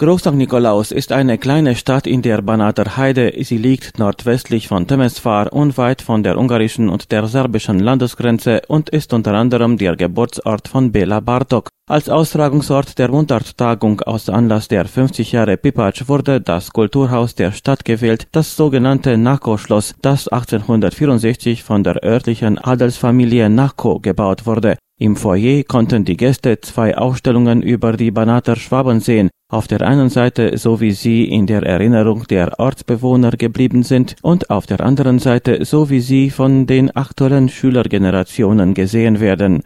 Groß St. Nikolaus ist eine kleine Stadt in der Banater Heide. Sie liegt nordwestlich von Temeswar, unweit von der ungarischen und der serbischen Landesgrenze und ist unter anderem der Geburtsort von Bela Bartok. Als Austragungsort der Mundarttagung aus Anlass der 50 Jahre Pipatsch wurde das Kulturhaus der Stadt gewählt, das sogenannte Nako-Schloss, das 1864 von der örtlichen Adelsfamilie Nako gebaut wurde. Im Foyer konnten die Gäste zwei Ausstellungen über die Banater Schwaben sehen, auf der einen Seite so wie sie in der Erinnerung der Ortsbewohner geblieben sind und auf der anderen Seite so wie sie von den aktuellen Schülergenerationen gesehen werden.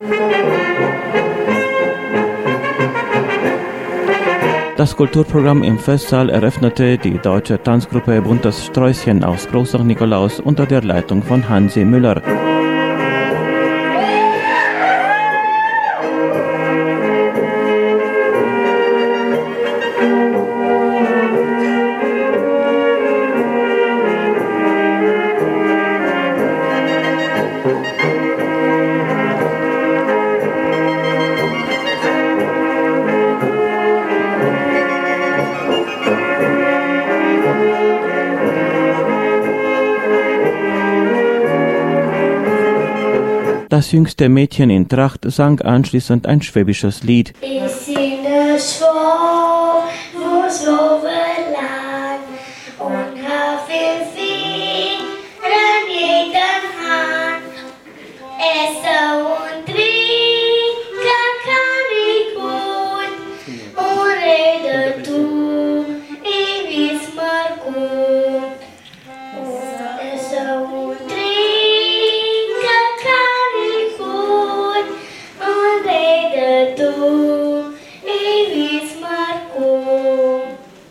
Das Kulturprogramm im Festsaal eröffnete die deutsche Tanzgruppe Buntes Sträußchen aus Groß Nikolaus unter der Leitung von Hansi Müller. Das jüngste Mädchen in Tracht sang anschließend ein schwäbisches Lied. Ich singe Schwab, wo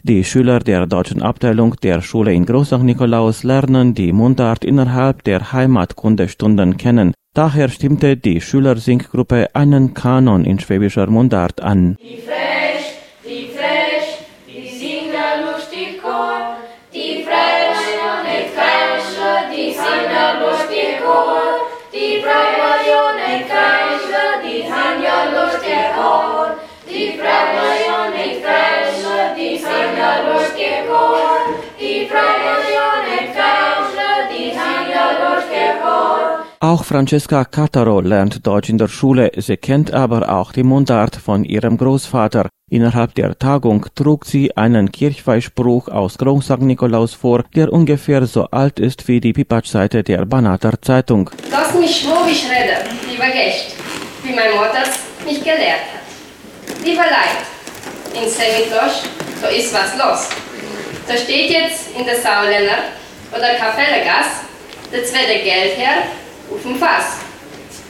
Die Schüler der deutschen Abteilung der Schule in Groß. Nikolaus lernen die Mundart innerhalb der Heimatkundestunden kennen. Daher stimmte die Schülersinggruppe einen Kanon in schwäbischer Mundart an. Die Auch Francesca Cataro lernt Deutsch in der Schule, sie kennt aber auch die Mundart von ihrem Großvater. Innerhalb der Tagung trug sie einen Kirchweihspruch aus Groß St. Nikolaus vor, der ungefähr so alt ist wie die Pipatsch-Seite der Banater Zeitung. Lass mich schwubisch reden, lieber Gäst, wie mein Mutter mich gelehrt hat. Lieber Leid, in Semitlosch, da ist was los. Da steht jetzt in der Sauländer oder Kapellegasse der zweite Geldherr auf dem Fass.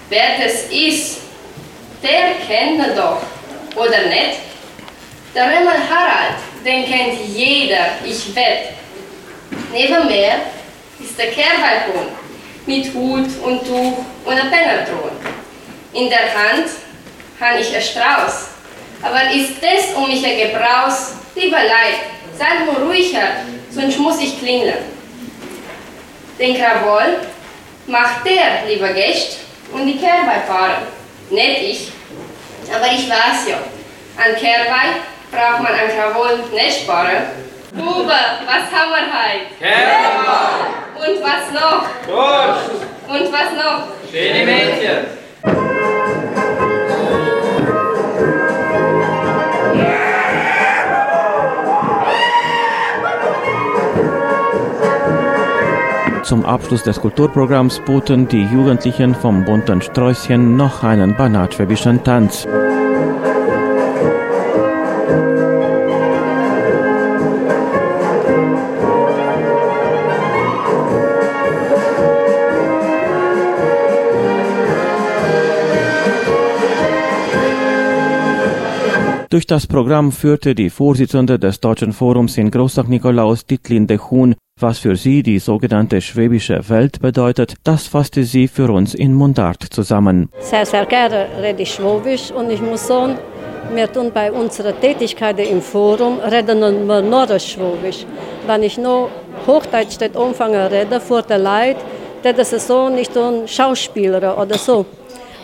Wer das ist, der kennt er doch, oder nicht? Der Römer Harald, den kennt jeder, ich wett. Neben mir ist der Kehrbalkon mit Hut und Tuch und einem Pennerthron. In der Hand habe ich ein Strauß. Aber ist das um mich ein Gebraus? Lieber Leid, seid nur ruhiger, sonst muss ich klingeln. Den Krawall macht der, lieber Gäst, und die Kehrweih fahren. Nicht ich. Aber ich weiß ja, an Kehrweih braucht man an Krawall nicht sparen. Bube, was haben wir heute? Kerl, Und was noch? Durst, Und was noch? schöne Mädchen. Zum Abschluss des Kulturprogramms boten die Jugendlichen vom bunten Sträußchen noch einen banatschwäbischen Tanz. Durch das Programm führte die Vorsitzende des Deutschen Forums in Groß St. Nikolaus, Dietlinde Huhn, was für sie die sogenannte schwäbische Welt bedeutet, das fasste sie für uns in Mundart zusammen. Sehr, sehr gerne rede ich Schwäbisch und ich muss sagen, wir tun bei unserer Tätigkeit im Forum reden wir nur Schwäbisch. Wenn ich nur Hochdeutsch das anfange reden vor der Leute, das ist so nicht ein Schauspieler oder so.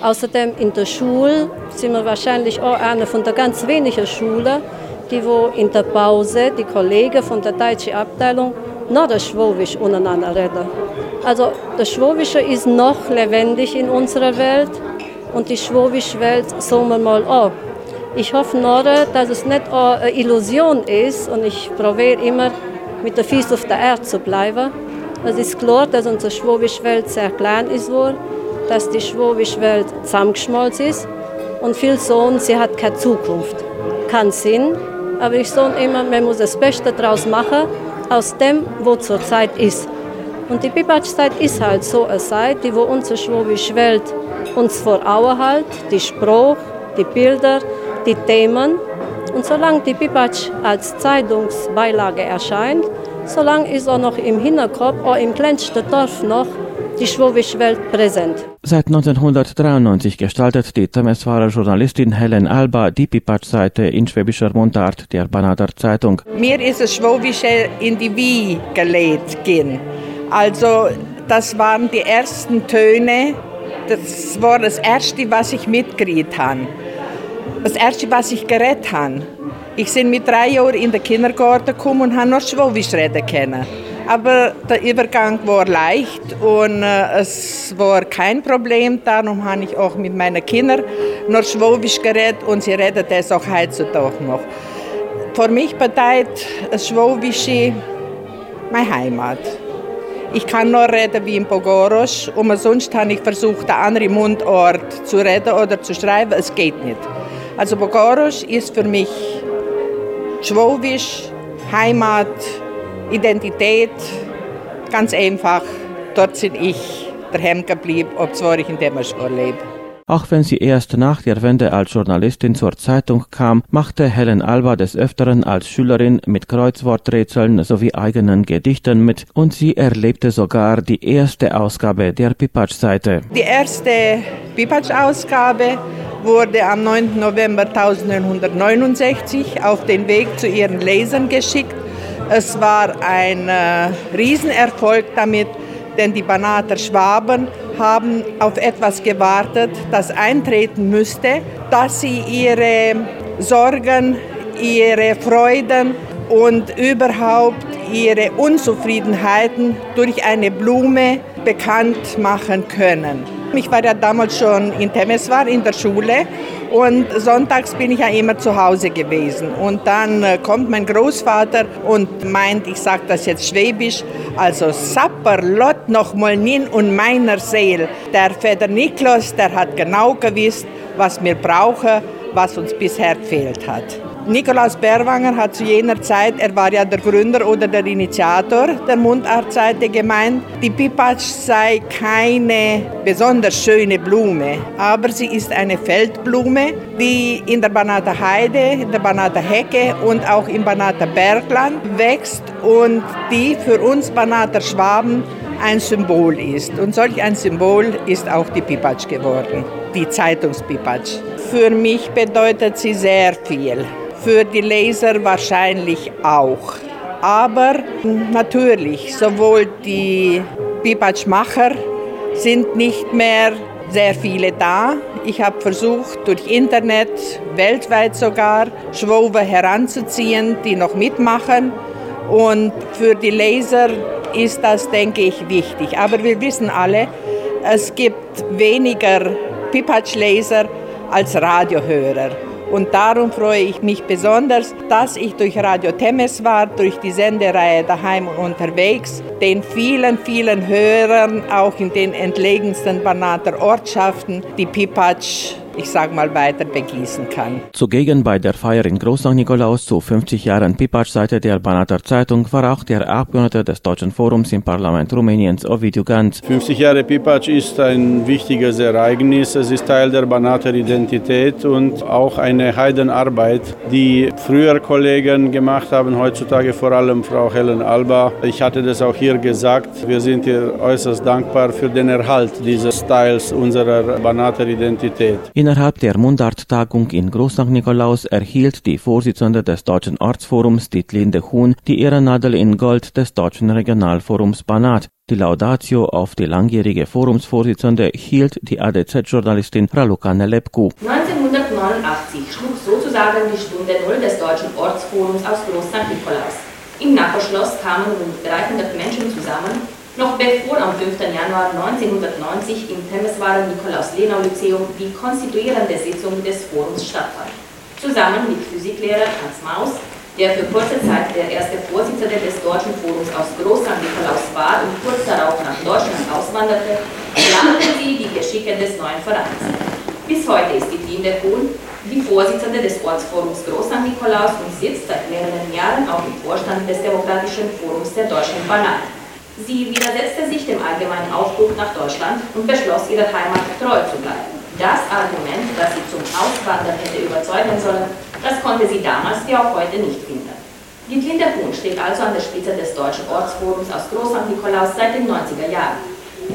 Außerdem in der Schule sind wir wahrscheinlich auch eine von der ganz wenigen Schulen, die wo in der Pause, die Kollegen von der deutschen Abteilung, noch das Schwäbisch untereinander reden. Also das Schwäbische ist noch lebendig in unserer Welt und die schwäbische Welt sagen wir mal auch. Ich hoffe nur, dass es nicht eine Illusion ist und ich probiere immer mit der Füßen auf der Erde zu bleiben. Es ist klar, dass unsere schwäbische Welt sehr klein ist, dass die schwäbische Welt zusammengeschmolzen ist und viele sagen, sie hat keine Zukunft. Keinen Sinn, aber ich sage immer, man muss das Beste daraus machen, aus dem, wo zur Zeit ist. Und die Pipatsch-Zeit ist halt so eine Zeit, die wo unsere schwäbische Welt uns vor Augen hält, die Sprache, die Bilder, die Themen. Und solange die Pipatsch als Zeitungsbeilage erscheint, solange ist auch noch im Hinterkopf, auch im kleinsten Dorf noch, die schwäbische Welt präsent. Seit 1993 gestaltet die Temeswarer Journalistin Helen Alba die Pipatsch-Seite in schwäbischer Mundart der Banader Zeitung. Mir ist das Schwäbische in die Wie gelegt gehen. Also das waren die ersten Töne, das war das Erste, was ich mitgekriegt habe. Das Erste, was ich geredet habe. Ich bin mit drei Jahren in den Kindergarten gekommen und habe noch Schwäbisch reden können. Aber der Übergang war leicht und äh, es war kein Problem. Darum habe ich auch mit meinen Kindern noch Schwäbisch geredet und sie reden das auch heutzutage noch. Für mich bedeutet das Schwäbische meine Heimat. Ich kann nur reden wie im Bogorosch und sonst habe ich versucht, einen anderen Mundort zu reden oder zu schreiben. Es geht nicht. Also Bogorosch ist für mich Schwäbisch, Heimat, Identität, ganz einfach. Dort sind ich daheim geblieben, obwohl ich in Demerschwar lebe. Auch wenn sie erst nach der Wende als Journalistin zur Zeitung kam, machte Helen Alba des Öfteren als Schülerin mit Kreuzworträtseln sowie eigenen Gedichten mit und sie erlebte sogar die erste Ausgabe der Pipatsch-Seite. Die erste Pipatsch-Ausgabe wurde am 9. November 1969 auf den Weg zu ihren Lesern geschickt. Es war ein äh, Riesenerfolg damit, denn die Banater Schwaben haben auf etwas gewartet, das eintreten müsste, dass sie ihre Sorgen, ihre Freuden und überhaupt ihre Unzufriedenheiten durch eine Blume bekannt machen können. Ich war ja damals schon in Temeswar in der Schule und sonntags bin ich ja immer zu Hause gewesen. Und dann äh, kommt mein Großvater und meint, ich sage das jetzt schwäbisch, also Sapper, Lot noch mal nin und meiner Seel. Der Vater Niklas, der hat genau gewusst, was wir brauchen, was uns bisher gefehlt hat. Nikolaus Berwanger hat zu jener Zeit, er war ja der Gründer oder der Initiator der Mundartseite gemeint, die Pipatsch sei keine besonders schöne Blume, aber sie ist eine Feldblume, die in der Banater Heide, in der Banater Hecke und auch im Banater Bergland wächst und die für uns Banater Schwaben ein Symbol ist. Und solch ein Symbol ist auch die Pipatsch geworden, die Zeitungspipatsch. Für mich bedeutet sie sehr viel für die Leser wahrscheinlich auch. Aber natürlich, sowohl die Pipatschmacher sind nicht mehr sehr viele da. Ich habe versucht, durch Internet, weltweit sogar, Schwobe heranzuziehen, die noch mitmachen. Und für die Leser ist das, denke ich, wichtig. Aber wir wissen alle, es gibt weniger Pipatsch-Leser als Radiohörer. Und darum freue ich mich besonders, dass ich durch Radio Temeswar, durch die Sendereihe Daheim und unterwegs, den vielen, vielen Hörern, auch in den entlegensten Banater Ortschaften, die Pipatsch ich sag mal, weiter begießen kann. Zugegen bei der Feier in Groß Nikolaus zu 50 Jahren Pipatsch-Seite der Banater Zeitung war auch der Abgeordnete des Deutschen Forums im Parlament Rumäniens, Ovidiu Ganz. 50 Jahre Pipatsch ist ein wichtiges Ereignis. Es ist Teil der Banater Identität und auch eine Heidenarbeit, die früher Kollegen gemacht haben, heutzutage vor allem Frau Helen Alba. Ich hatte das auch hier gesagt. Wir sind ihr äußerst dankbar für den Erhalt dieses Teils unserer Banater Identität. In Innerhalb der Mundart-Tagung in Großnach-Nikolaus erhielt die Vorsitzende des Deutschen Ortsforums, Dietlinde Huhn, die Ehrennadel in Gold des Deutschen Regionalforums Banat. Die Laudatio auf die langjährige Forumsvorsitzende hielt die ADZ-Journalistin Raluca Nelepku. 1990 1989 schlug sozusagen die Stunde Null des Deutschen Ortsforums aus Groß St. Nikolaus. Im Nachbarschloss kamen rund 300 Menschen zusammen, noch bevor am 5. Januar 1990 im Temeswarer Nikolaus-Lenau-Lyzeum die konstituierende Sitzung des Forums stattfand. Zusammen mit Physiklehrer Hans Maus, der für kurze Zeit der erste Vorsitzende des Deutschen Forums aus Groß St. Nikolaus war und kurz darauf nach Deutschland auswanderte, planten sie die Geschicke des neuen Vereins. Bis heute ist die Linde Kuhn die Vorsitzende des Ortsforums Groß St. Nikolaus und sitzt seit mehreren Jahren auch im Vorstand des Demokratischen Forums der Deutschen Banal. Sie widersetzte sich dem allgemeinen Aufbruch nach Deutschland und beschloss, ihrer Heimat treu zu bleiben. Das Argument, das sie zum Auswandern hätte überzeugen sollen, das konnte sie damals wie auch heute nicht finden. Die Linde Kuhn steht also an der Spitze des Deutschen Ortsforums aus Groß St. Nikolaus seit den 90er Jahren.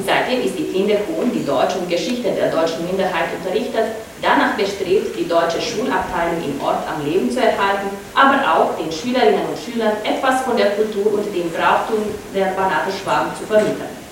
Seitdem ist die Hohn die Deutsch- und Geschichte der deutschen Minderheit unterrichtet, danach bestrebt, die deutsche Schulabteilung im Ort am Leben zu erhalten, aber auch den Schülerinnen und Schülern etwas von der Kultur und dem Brauchtum der Banater Schwaben zu vermitteln.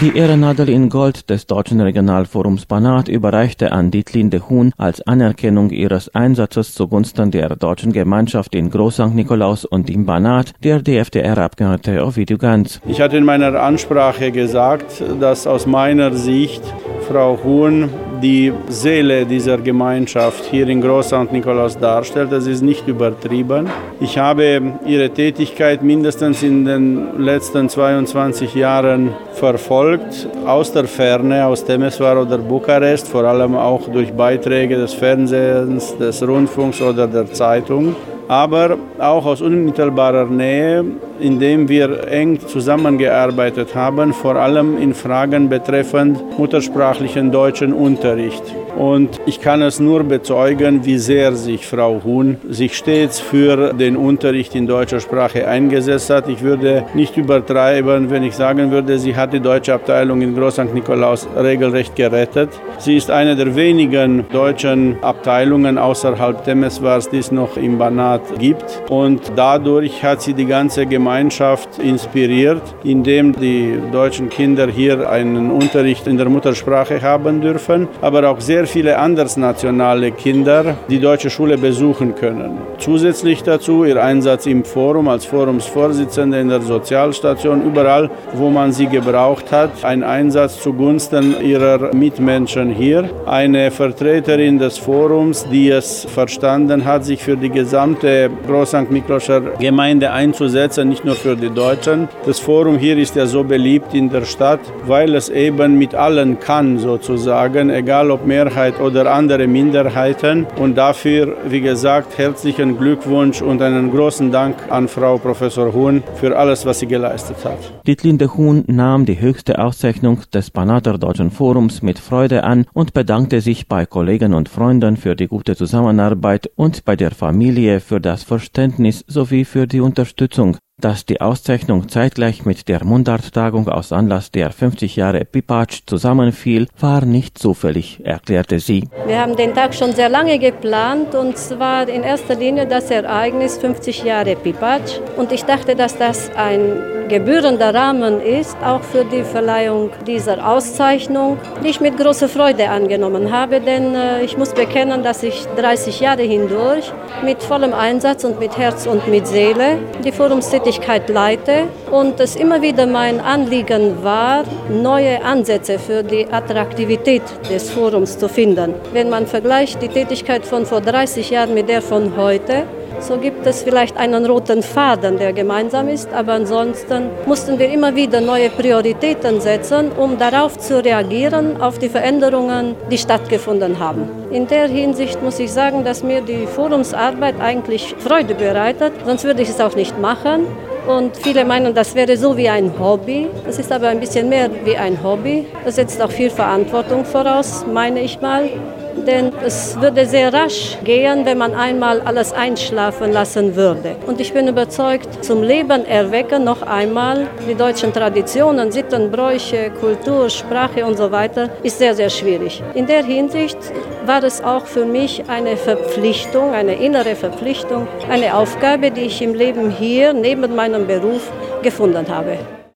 Die Ehrennadel in Gold des Deutschen Regionalforums Banat überreichte an Dietlinde Huhn als Anerkennung ihres Einsatzes zugunsten der deutschen Gemeinschaft in Groß St. Nikolaus und im Banat der DFDR-Abgeordnete Ovidio Ganz. Ich hatte in meiner Ansprache gesagt, dass aus meiner Sicht Frau Huhn die Seele dieser Gemeinschaft hier in Groß. Nikolaus darstellt. Das ist nicht übertrieben. Ich habe ihre Tätigkeit mindestens in den letzten 22 Jahren verfolgt, aus der Ferne, aus Temeswar oder Bukarest, vor allem auch durch Beiträge des Fernsehens, des Rundfunks oder der Zeitung aber auch aus unmittelbarer Nähe, indem wir eng zusammengearbeitet haben, vor allem in Fragen betreffend muttersprachlichen deutschen Unterricht. Und ich kann es nur bezeugen, wie sehr sich Frau Huhn sich stets für den Unterricht in deutscher Sprache eingesetzt hat. Ich würde nicht übertreiben, wenn ich sagen würde, sie hat die deutsche Abteilung in Groß St. Nikolaus regelrecht gerettet. Sie ist eine der wenigen deutschen Abteilungen außerhalb Temeswars, die es noch im Banat gibt. Und dadurch hat sie die ganze Gemeinschaft inspiriert, indem die deutschen Kinder hier einen Unterricht in der Muttersprache haben dürfen, aber auch sehr viele andersnationale Kinder die deutsche Schule besuchen können. Zusätzlich dazu ihr Einsatz im Forum als Forumsvorsitzende in der Sozialstation, überall, wo man sie gebraucht hat, ein Einsatz zugunsten ihrer Mitmenschen hier. Eine Vertreterin des Forums, die es verstanden hat, sich für die gesamte Groß St. Mikloscher Gemeinde einzusetzen, nicht nur für die Deutschen. Das Forum hier ist ja so beliebt in der Stadt, weil es eben mit allen kann sozusagen, egal ob Mehrheit oder andere Minderheiten. Und dafür, wie gesagt, herzlichen Glückwunsch und einen großen Dank an Frau Professor Huhn für alles, was sie geleistet hat. Dietlinde Huhn nahm die höchste Auszeichnung des Banater Deutschen Forums mit Freude an und bedankte sich bei Kollegen und Freunden für die gute Zusammenarbeit und bei der Familie für das Verständnis sowie für die Unterstützung. Dass die Auszeichnung zeitgleich mit der Mundarttagung aus Anlass der 50 Jahre Pipatsch zusammenfiel, war nicht zufällig, erklärte sie. Wir haben den Tag schon sehr lange geplant und zwar in erster Linie das Ereignis 50 Jahre Pipatsch. Und ich dachte, dass das ein gebührender Rahmen ist, auch für die Verleihung dieser Auszeichnung, die ich mit großer Freude angenommen habe, denn äh, ich muss bekennen, dass ich 30 Jahre hindurch mit vollem Einsatz und mit Herz und mit Seele die Forumstätigkeit leite und es immer wieder mein Anliegen war, neue Ansätze für die Attraktivität des Forums zu finden. Wenn man vergleicht die Tätigkeit von vor 30 Jahren mit der von heute, so gibt es vielleicht einen roten Faden, der gemeinsam ist, aber ansonsten mussten wir immer wieder neue Prioritäten setzen, um darauf zu reagieren, auf die Veränderungen, die stattgefunden haben. In der Hinsicht muss ich sagen, dass mir die Forumsarbeit eigentlich Freude bereitet, sonst würde ich es auch nicht machen. Und viele meinen, das wäre so wie ein Hobby. Das ist aber ein bisschen mehr wie ein Hobby. Das setzt auch viel Verantwortung voraus, meine ich mal denn es würde sehr rasch gehen, wenn man einmal alles einschlafen lassen würde. Und ich bin überzeugt, zum Leben erwecken noch einmal die deutschen Traditionen, Sitten, Bräuche, Kultur, Sprache und so weiter ist sehr, sehr schwierig. In der Hinsicht war es auch für mich eine Verpflichtung, eine innere Verpflichtung, eine Aufgabe, die ich im Leben hier neben meinem Beruf gefunden habe.